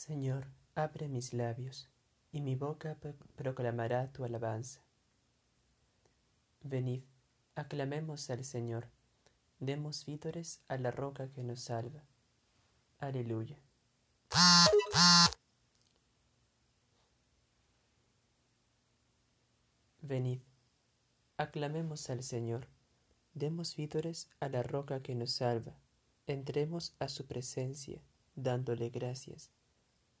Señor, abre mis labios, y mi boca proclamará tu alabanza. Venid, aclamemos al Señor, demos vítores a la roca que nos salva. Aleluya. Venid, aclamemos al Señor, demos vítores a la roca que nos salva, entremos a su presencia, dándole gracias,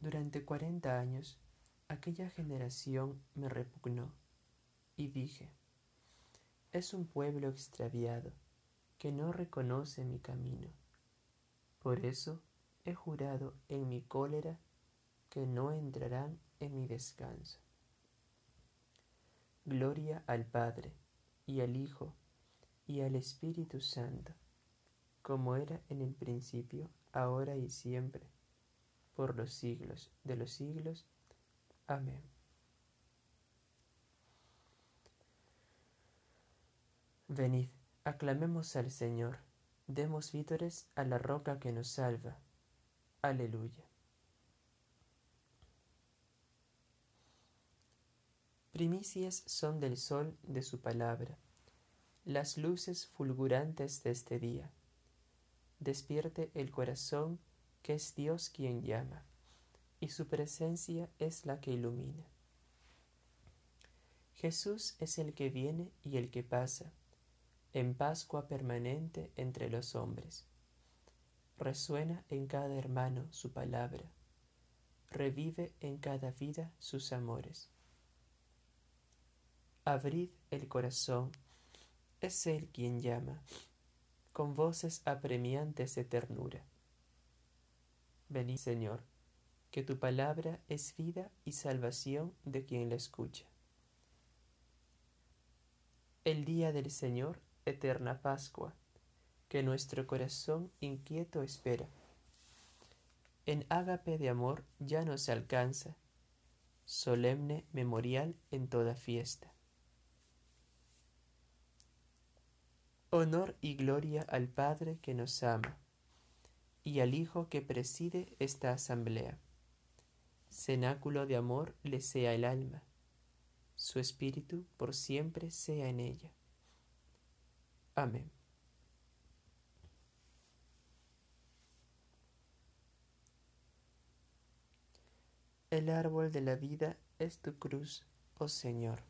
Durante cuarenta años aquella generación me repugnó y dije, es un pueblo extraviado que no reconoce mi camino. Por eso he jurado en mi cólera que no entrarán en mi descanso. Gloria al Padre, y al Hijo, y al Espíritu Santo, como era en el principio, ahora y siempre, por los siglos de los siglos. Amén. Venid, aclamemos al Señor, demos vítores a la roca que nos salva. Aleluya. Primicias son del sol de su palabra, las luces fulgurantes de este día. Despierte el corazón que es Dios quien llama, y su presencia es la que ilumina. Jesús es el que viene y el que pasa, en Pascua permanente entre los hombres. Resuena en cada hermano su palabra, revive en cada vida sus amores. Abrid el corazón, es Él quien llama, con voces apremiantes de ternura. Venid, Señor, que tu palabra es vida y salvación de quien la escucha. El día del Señor, eterna Pascua, que nuestro corazón inquieto espera. En ágape de amor ya no se alcanza, solemne memorial en toda fiesta. Honor y gloria al Padre que nos ama y al Hijo que preside esta asamblea. Cenáculo de amor le sea el alma, su espíritu por siempre sea en ella. Amén. El árbol de la vida es tu cruz, oh Señor.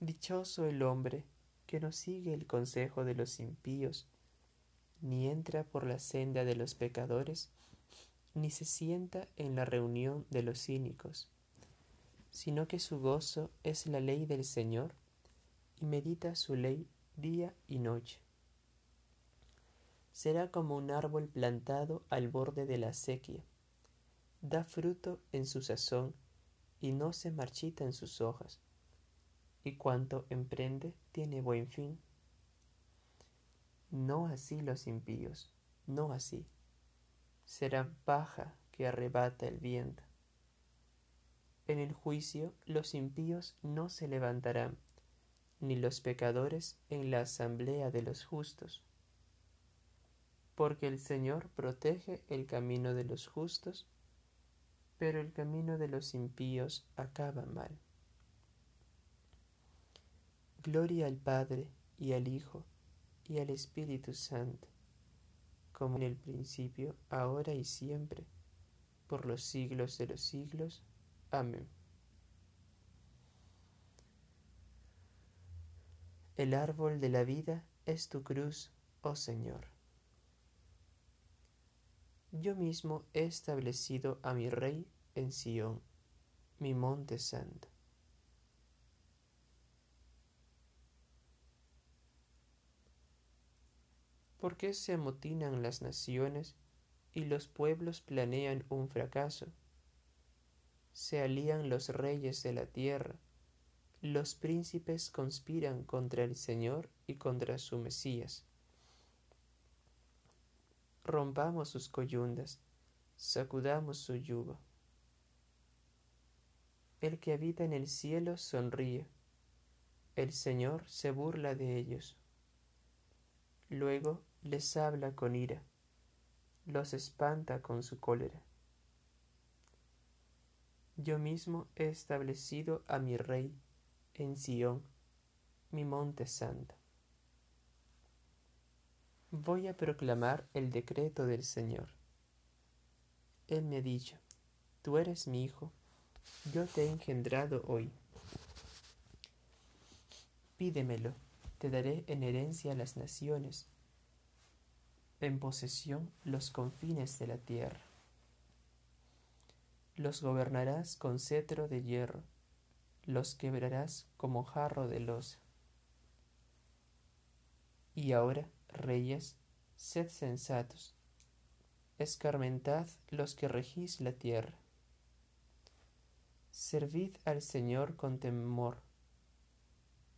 Dichoso el hombre que no sigue el consejo de los impíos, ni entra por la senda de los pecadores, ni se sienta en la reunión de los cínicos, sino que su gozo es la ley del Señor, y medita su ley día y noche. Será como un árbol plantado al borde de la sequía, da fruto en su sazón, y no se marchita en sus hojas y cuanto emprende tiene buen fin. No así los impíos, no así. Serán paja que arrebata el viento. En el juicio los impíos no se levantarán, ni los pecadores en la asamblea de los justos. Porque el Señor protege el camino de los justos, pero el camino de los impíos acaba mal. Gloria al Padre y al Hijo y al Espíritu Santo, como en el principio, ahora y siempre, por los siglos de los siglos. Amén. El árbol de la vida es tu cruz, oh Señor. Yo mismo he establecido a mi Rey en Sión, mi monte santo. ¿Por qué se amotinan las naciones y los pueblos planean un fracaso? Se alían los reyes de la tierra, los príncipes conspiran contra el Señor y contra su Mesías. Rompamos sus coyundas, sacudamos su yugo. El que habita en el cielo sonríe, el Señor se burla de ellos. Luego les habla con ira, los espanta con su cólera. Yo mismo he establecido a mi rey en Sión, mi monte santo. Voy a proclamar el decreto del Señor. Él me ha dicho, tú eres mi hijo, yo te he engendrado hoy. Pídemelo, te daré en herencia a las naciones en posesión los confines de la tierra. Los gobernarás con cetro de hierro, los quebrarás como jarro de losa. Y ahora, reyes, sed sensatos, escarmentad los que regís la tierra. Servid al Señor con temor,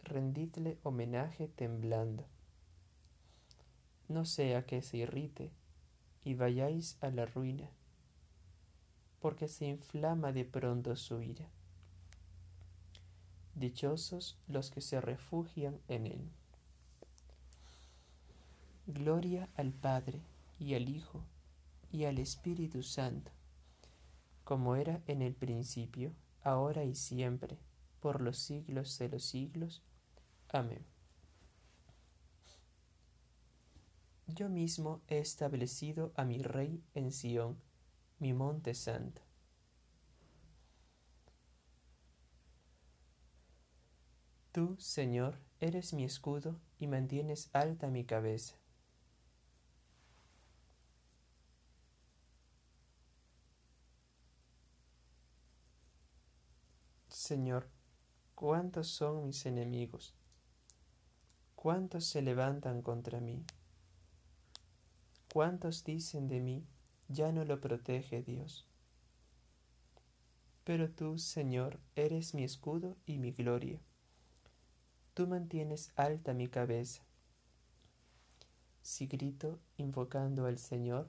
rendidle homenaje temblando no sea que se irrite y vayáis a la ruina, porque se inflama de pronto su ira. Dichosos los que se refugian en él. Gloria al Padre y al Hijo y al Espíritu Santo, como era en el principio, ahora y siempre, por los siglos de los siglos. Amén. Yo mismo he establecido a mi rey en Sión, mi monte santo. Tú, Señor, eres mi escudo y mantienes alta mi cabeza. Señor, ¿cuántos son mis enemigos? ¿Cuántos se levantan contra mí? ¿Cuántos dicen de mí, ya no lo protege Dios? Pero tú, Señor, eres mi escudo y mi gloria. Tú mantienes alta mi cabeza. Si grito invocando al Señor,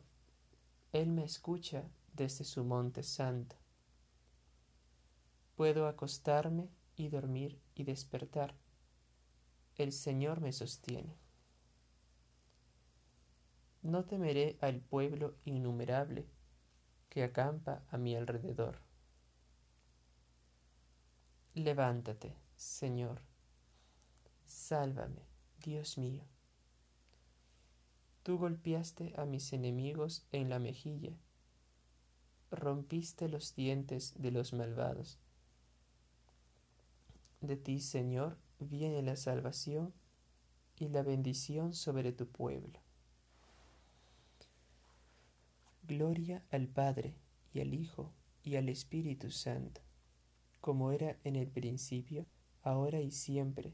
Él me escucha desde su monte santo. Puedo acostarme y dormir y despertar. El Señor me sostiene. No temeré al pueblo innumerable que acampa a mi alrededor. Levántate, Señor. Sálvame, Dios mío. Tú golpeaste a mis enemigos en la mejilla, rompiste los dientes de los malvados. De ti, Señor, viene la salvación y la bendición sobre tu pueblo. Gloria al Padre, y al Hijo, y al Espíritu Santo, como era en el principio, ahora y siempre,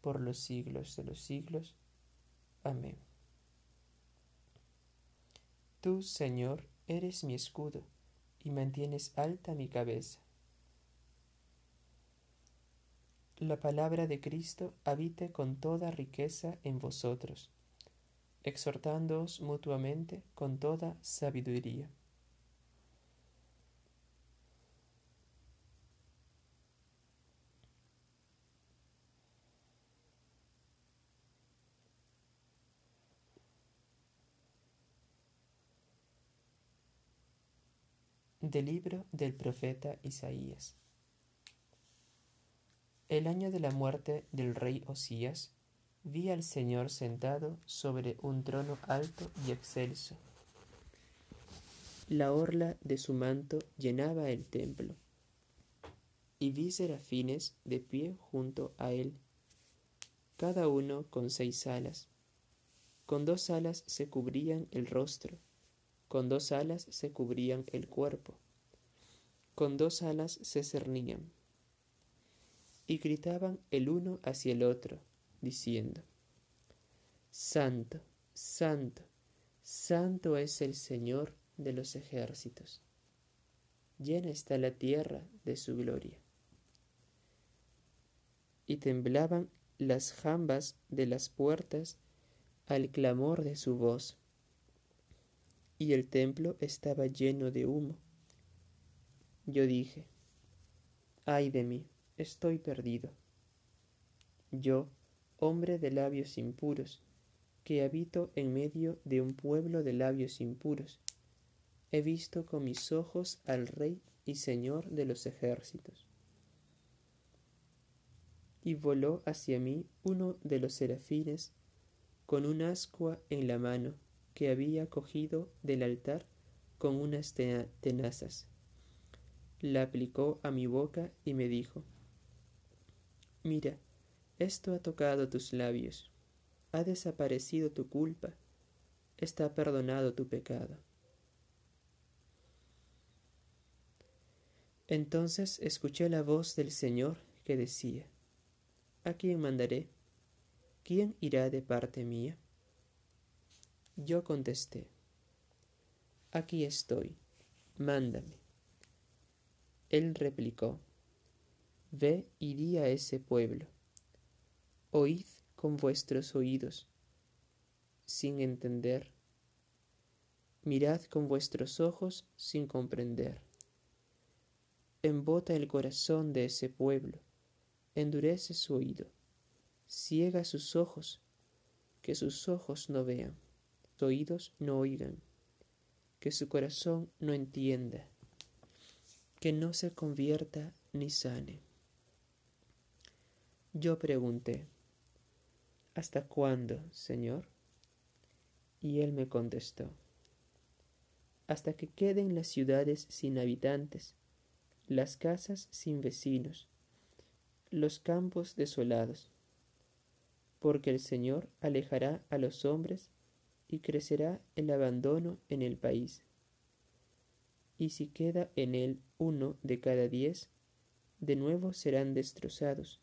por los siglos de los siglos. Amén. Tú, Señor, eres mi escudo, y mantienes alta mi cabeza. La palabra de Cristo habite con toda riqueza en vosotros exhortándoos mutuamente con toda sabiduría. Del libro del profeta Isaías. El año de la muerte del rey Osías, vi al Señor sentado sobre un trono alto y excelso. La orla de su manto llenaba el templo, y vi serafines de pie junto a él, cada uno con seis alas. Con dos alas se cubrían el rostro, con dos alas se cubrían el cuerpo, con dos alas se cernían, y gritaban el uno hacia el otro diciendo, Santo, Santo, Santo es el Señor de los ejércitos. Llena está la tierra de su gloria. Y temblaban las jambas de las puertas al clamor de su voz. Y el templo estaba lleno de humo. Yo dije, ay de mí, estoy perdido. Yo, hombre de labios impuros, que habito en medio de un pueblo de labios impuros. He visto con mis ojos al Rey y Señor de los ejércitos. Y voló hacia mí uno de los serafines con un ascua en la mano que había cogido del altar con unas tenazas. La aplicó a mi boca y me dijo, Mira, esto ha tocado tus labios, ha desaparecido tu culpa, está perdonado tu pecado. Entonces escuché la voz del Señor que decía, ¿A quién mandaré? ¿Quién irá de parte mía? Yo contesté, Aquí estoy, mándame. Él replicó, Ve y di a ese pueblo Oíd con vuestros oídos, sin entender. Mirad con vuestros ojos, sin comprender. Embota el corazón de ese pueblo, endurece su oído, ciega sus ojos, que sus ojos no vean, sus oídos no oigan, que su corazón no entienda, que no se convierta ni sane. Yo pregunté, ¿Hasta cuándo, Señor? Y él me contestó, hasta que queden las ciudades sin habitantes, las casas sin vecinos, los campos desolados, porque el Señor alejará a los hombres y crecerá el abandono en el país. Y si queda en él uno de cada diez, de nuevo serán destrozados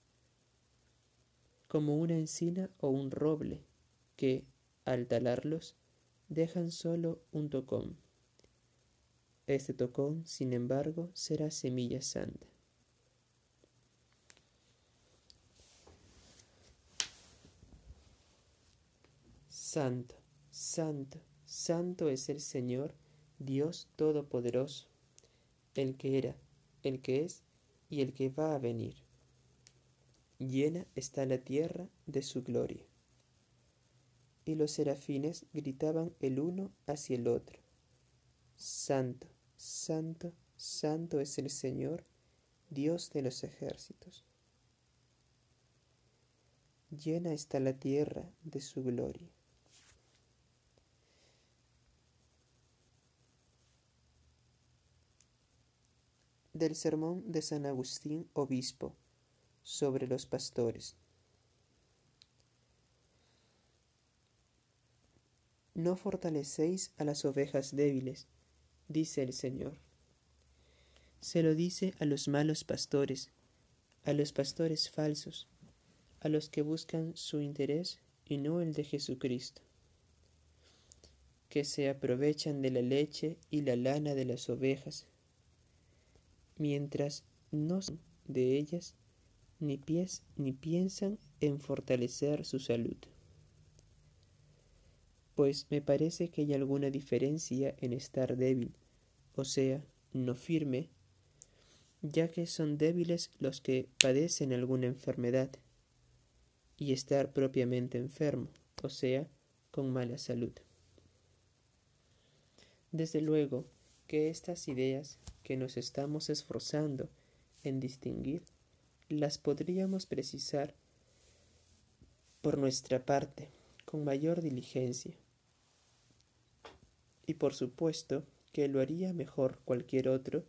como una encina o un roble, que, al talarlos, dejan solo un tocón. Este tocón, sin embargo, será semilla santa. Santo, santo, santo es el Señor, Dios Todopoderoso, el que era, el que es y el que va a venir llena está la tierra de su gloria. Y los serafines gritaban el uno hacia el otro, Santo, Santo, Santo es el Señor, Dios de los ejércitos. Llena está la tierra de su gloria. Del sermón de San Agustín, obispo sobre los pastores. No fortalecéis a las ovejas débiles, dice el Señor. Se lo dice a los malos pastores, a los pastores falsos, a los que buscan su interés y no el de Jesucristo, que se aprovechan de la leche y la lana de las ovejas, mientras no son de ellas ni, piensan en fortalecer su salud. Pues me parece que hay alguna diferencia en estar débil, o sea, no firme, ya que son débiles los que padecen alguna enfermedad, y estar propiamente enfermo, o sea, con mala salud. Desde luego que estas ideas que nos estamos esforzando en distinguir las podríamos precisar por nuestra parte con mayor diligencia. Y por supuesto que lo haría mejor cualquier otro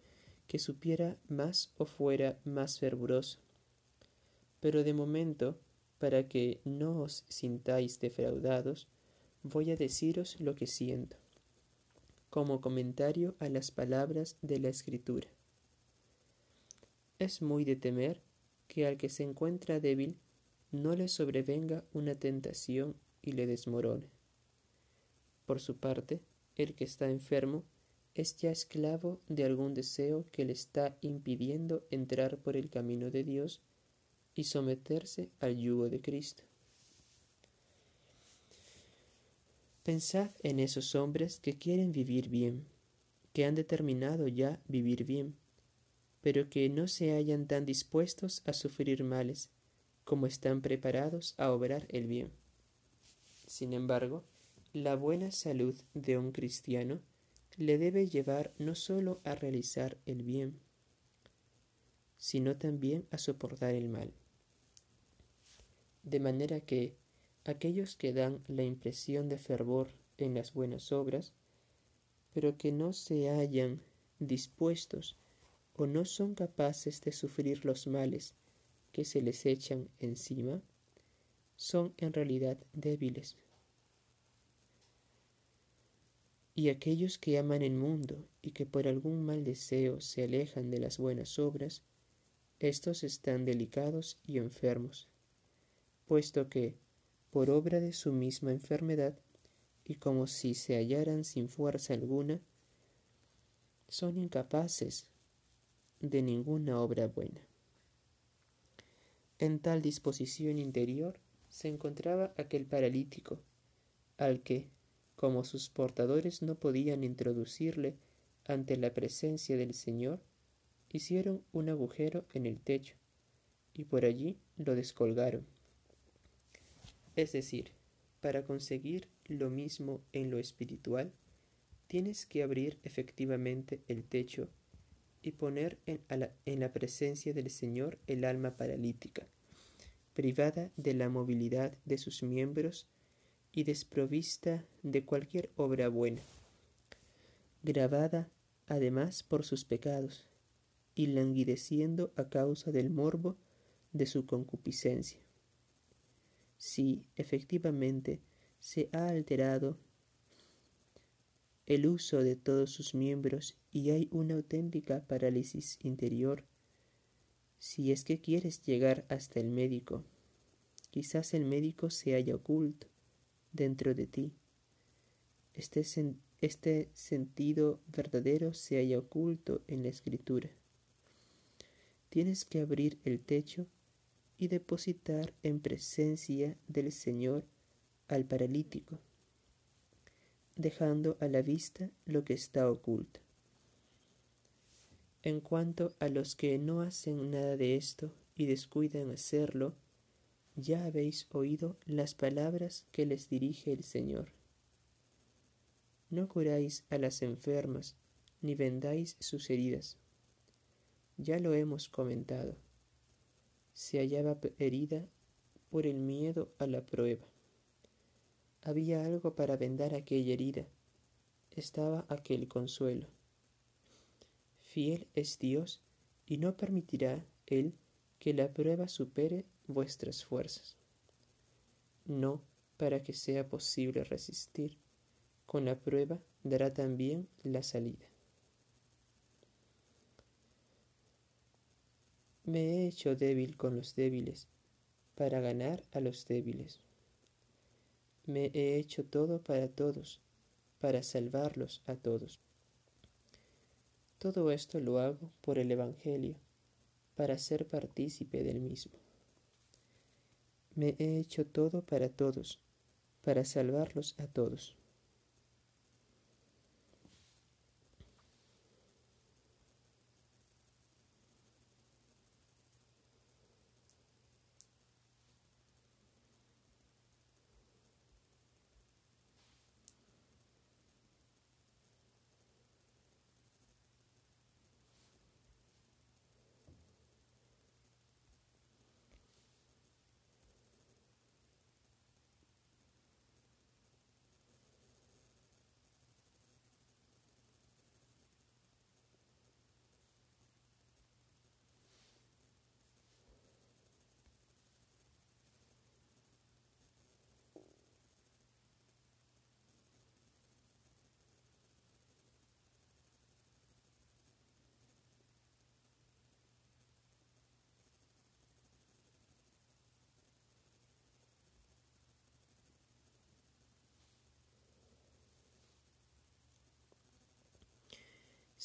que supiera más o fuera más fervoroso. Pero de momento, para que no os sintáis defraudados, voy a deciros lo que siento, como comentario a las palabras de la Escritura. Es muy de temer que al que se encuentra débil no le sobrevenga una tentación y le desmorone. Por su parte, el que está enfermo es ya esclavo de algún deseo que le está impidiendo entrar por el camino de Dios y someterse al yugo de Cristo. Pensad en esos hombres que quieren vivir bien, que han determinado ya vivir bien, pero que no se hallan tan dispuestos a sufrir males como están preparados a obrar el bien. Sin embargo, la buena salud de un cristiano le debe llevar no sólo a realizar el bien, sino también a soportar el mal. De manera que aquellos que dan la impresión de fervor en las buenas obras, pero que no se hallan dispuestos o no son capaces de sufrir los males que se les echan encima, son en realidad débiles. Y aquellos que aman el mundo y que por algún mal deseo se alejan de las buenas obras, estos están delicados y enfermos, puesto que, por obra de su misma enfermedad, y como si se hallaran sin fuerza alguna, son incapaces de ninguna obra buena. En tal disposición interior se encontraba aquel paralítico, al que, como sus portadores no podían introducirle ante la presencia del Señor, hicieron un agujero en el techo y por allí lo descolgaron. Es decir, para conseguir lo mismo en lo espiritual, tienes que abrir efectivamente el techo y poner en, la, en la presencia del Señor el alma paralítica, privada de la movilidad de sus miembros y desprovista de cualquier obra buena, grabada además por sus pecados, y languideciendo a causa del morbo de su concupiscencia. Si efectivamente se ha alterado el uso de todos sus miembros y hay una auténtica parálisis interior, si es que quieres llegar hasta el médico, quizás el médico se haya oculto, dentro de ti. Este, este sentido verdadero se halla oculto en la escritura. Tienes que abrir el techo y depositar en presencia del Señor al paralítico, dejando a la vista lo que está oculto. En cuanto a los que no hacen nada de esto y descuidan hacerlo, ya habéis oído las palabras que les dirige el Señor. No curáis a las enfermas, ni vendáis sus heridas. Ya lo hemos comentado. Se hallaba herida por el miedo a la prueba. Había algo para vendar aquella herida. Estaba aquel consuelo. Fiel es Dios y no permitirá Él que la prueba supere vuestras fuerzas. No para que sea posible resistir. Con la prueba dará también la salida. Me he hecho débil con los débiles para ganar a los débiles. Me he hecho todo para todos, para salvarlos a todos. Todo esto lo hago por el Evangelio, para ser partícipe del mismo. Me he hecho todo para todos, para salvarlos a todos.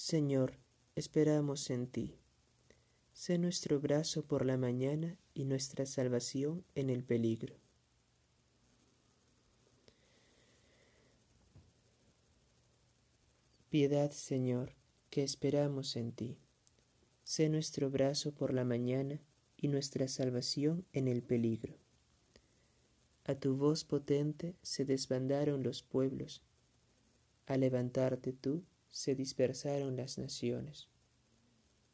Señor, esperamos en ti. Sé nuestro brazo por la mañana y nuestra salvación en el peligro. Piedad, Señor, que esperamos en ti. Sé nuestro brazo por la mañana y nuestra salvación en el peligro. A tu voz potente se desbandaron los pueblos. Al levantarte tú, se dispersaron las naciones.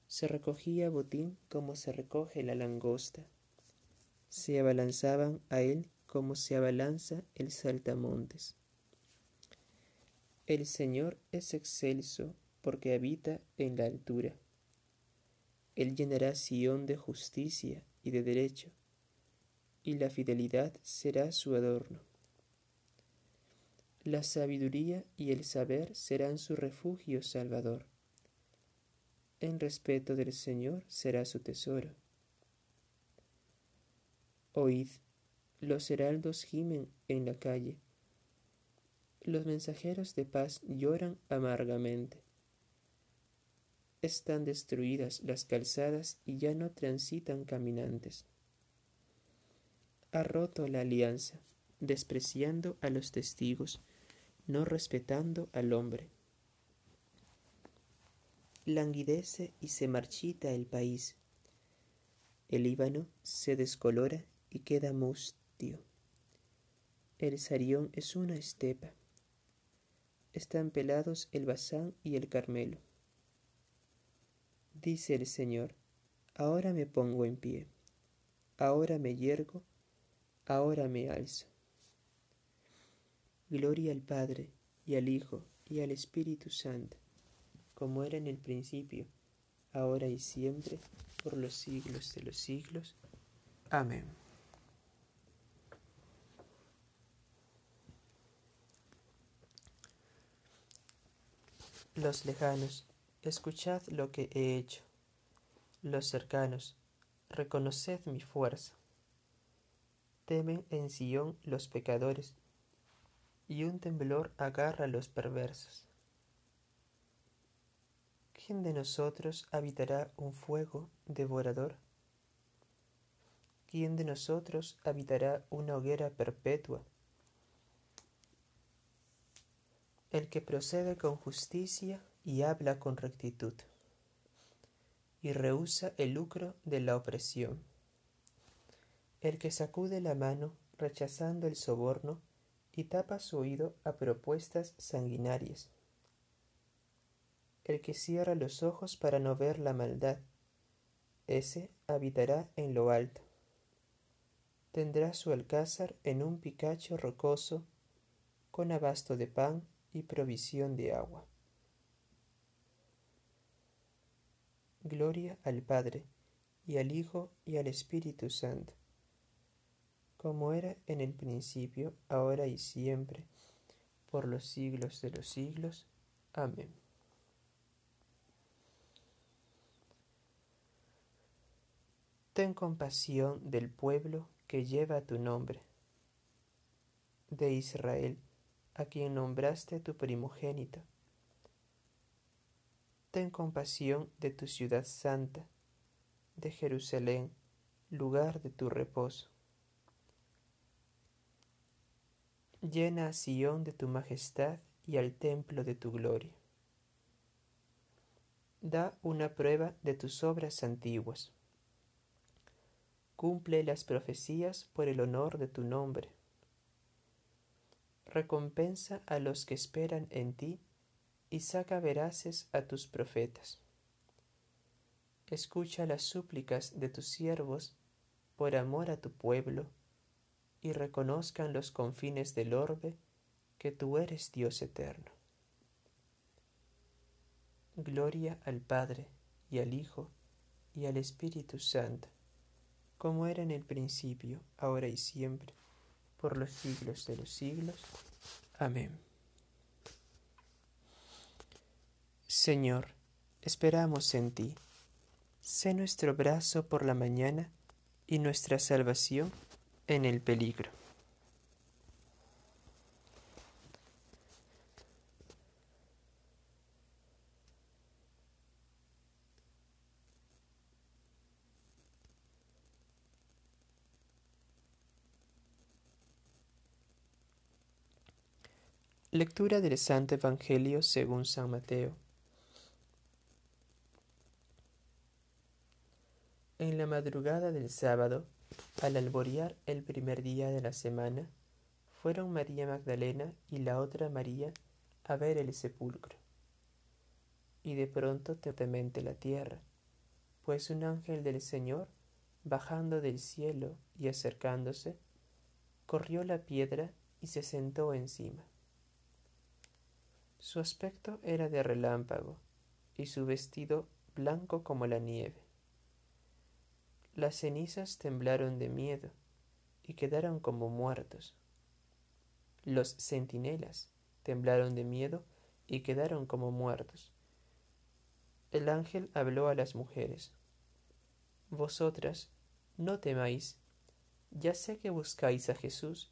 Se recogía botín como se recoge la langosta. Se abalanzaban a él como se abalanza el saltamontes. El Señor es excelso porque habita en la altura. Él llenará Sión de justicia y de derecho, y la fidelidad será su adorno. La sabiduría y el saber serán su refugio salvador. En respeto del Señor será su tesoro. Oíd, los heraldos gimen en la calle los mensajeros de paz lloran amargamente. Están destruidas las calzadas y ya no transitan caminantes. Ha roto la alianza, despreciando a los testigos, no respetando al hombre. Languidece y se marchita el país. El Líbano se descolora y queda mustio. El Sarión es una estepa están pelados el Bazán y el Carmelo. Dice el Señor, ahora me pongo en pie, ahora me yergo, ahora me alzo. Gloria al Padre, y al Hijo, y al Espíritu Santo, como era en el principio, ahora y siempre, por los siglos de los siglos. Amén. Los lejanos, escuchad lo que he hecho. Los cercanos, reconoced mi fuerza. Temen en Sión los pecadores, y un temblor agarra a los perversos. ¿Quién de nosotros habitará un fuego devorador? ¿Quién de nosotros habitará una hoguera perpetua? el que procede con justicia y habla con rectitud, y rehúsa el lucro de la opresión, el que sacude la mano rechazando el soborno y tapa su oído a propuestas sanguinarias, el que cierra los ojos para no ver la maldad, ese habitará en lo alto. Tendrá su alcázar en un picacho rocoso, con abasto de pan y provisión de agua. Gloria al Padre, y al Hijo, y al Espíritu Santo, como era en el principio, ahora y siempre, por los siglos de los siglos. Amén. Ten compasión del pueblo que lleva tu nombre, de Israel, a quien nombraste tu primogénito. Ten compasión de tu ciudad santa, de Jerusalén, lugar de tu reposo. Llena a Sión de tu majestad y al templo de tu gloria. Da una prueba de tus obras antiguas. Cumple las profecías por el honor de tu nombre recompensa a los que esperan en ti y saca veraces a tus profetas. Escucha las súplicas de tus siervos por amor a tu pueblo y reconozcan los confines del orbe que tú eres Dios eterno. Gloria al Padre y al Hijo y al Espíritu Santo, como era en el principio, ahora y siempre por los siglos de los siglos. Amén. Señor, esperamos en ti. Sé nuestro brazo por la mañana y nuestra salvación en el peligro. Lectura del Santo Evangelio según San Mateo. En la madrugada del sábado, al alborear el primer día de la semana, fueron María Magdalena y la otra María a ver el sepulcro. Y de pronto temente la tierra, pues un ángel del Señor, bajando del cielo y acercándose, corrió la piedra y se sentó encima. Su aspecto era de relámpago y su vestido blanco como la nieve. Las cenizas temblaron de miedo y quedaron como muertos. Los centinelas temblaron de miedo y quedaron como muertos. El ángel habló a las mujeres. Vosotras, no temáis, ya sé que buscáis a Jesús,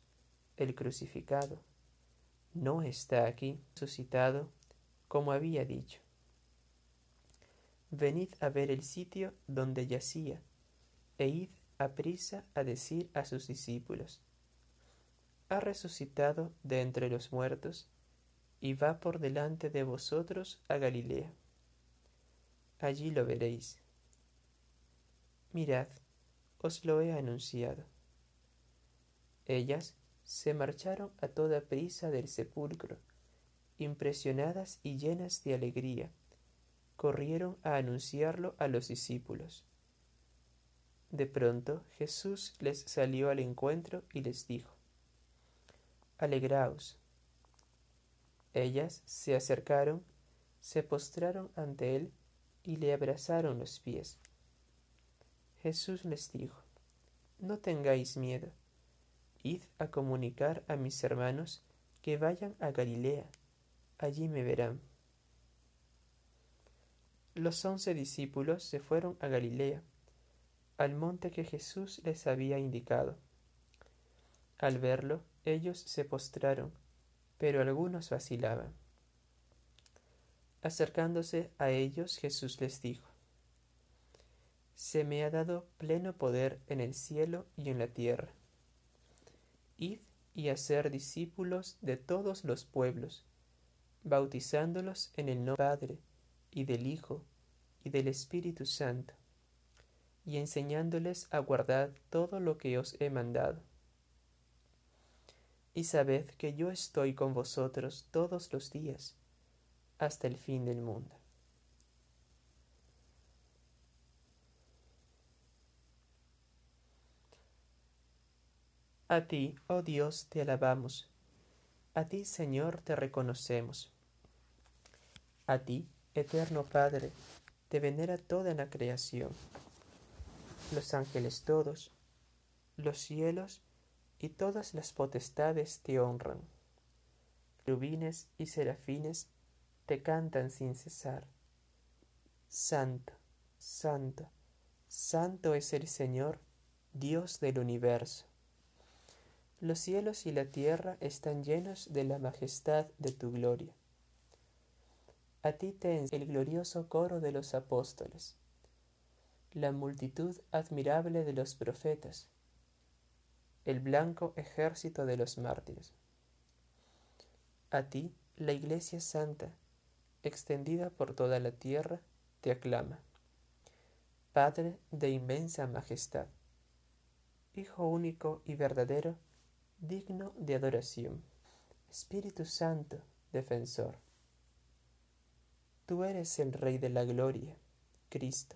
el crucificado no está aquí suscitado como había dicho. Venid a ver el sitio donde yacía, e id a prisa a decir a sus discípulos, ha resucitado de entre los muertos, y va por delante de vosotros a Galilea. Allí lo veréis. Mirad, os lo he anunciado. Ellas se marcharon a toda prisa del sepulcro, impresionadas y llenas de alegría, corrieron a anunciarlo a los discípulos. De pronto Jesús les salió al encuentro y les dijo, Alegraos. Ellas se acercaron, se postraron ante él y le abrazaron los pies. Jesús les dijo, No tengáis miedo Id a comunicar a mis hermanos que vayan a Galilea, allí me verán. Los once discípulos se fueron a Galilea, al monte que Jesús les había indicado. Al verlo, ellos se postraron, pero algunos vacilaban. Acercándose a ellos, Jesús les dijo, Se me ha dado pleno poder en el cielo y en la tierra. Id y hacer discípulos de todos los pueblos, bautizándolos en el nombre del Padre, y del Hijo, y del Espíritu Santo, y enseñándoles a guardar todo lo que os he mandado. Y sabed que yo estoy con vosotros todos los días, hasta el fin del mundo. A ti, oh Dios, te alabamos. A ti, Señor, te reconocemos. A ti, eterno Padre, te venera toda la creación. Los ángeles todos, los cielos y todas las potestades te honran. Rubines y serafines te cantan sin cesar. Santo, santo, santo es el Señor, Dios del universo. Los cielos y la tierra están llenos de la majestad de tu gloria. A ti te el glorioso coro de los apóstoles, la multitud admirable de los profetas, el blanco ejército de los mártires. A ti la Iglesia Santa, extendida por toda la tierra, te aclama. Padre de inmensa majestad, Hijo único y verdadero, digno de adoración. Espíritu Santo, defensor. Tú eres el Rey de la Gloria, Cristo.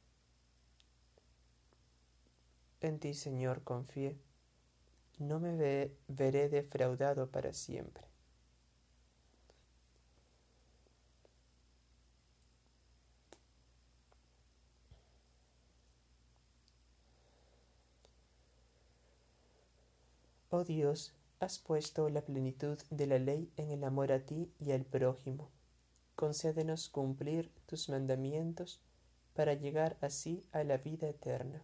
En ti, Señor, confié, no me veré defraudado para siempre. Oh Dios, has puesto la plenitud de la ley en el amor a ti y al prójimo. Concédenos cumplir tus mandamientos para llegar así a la vida eterna.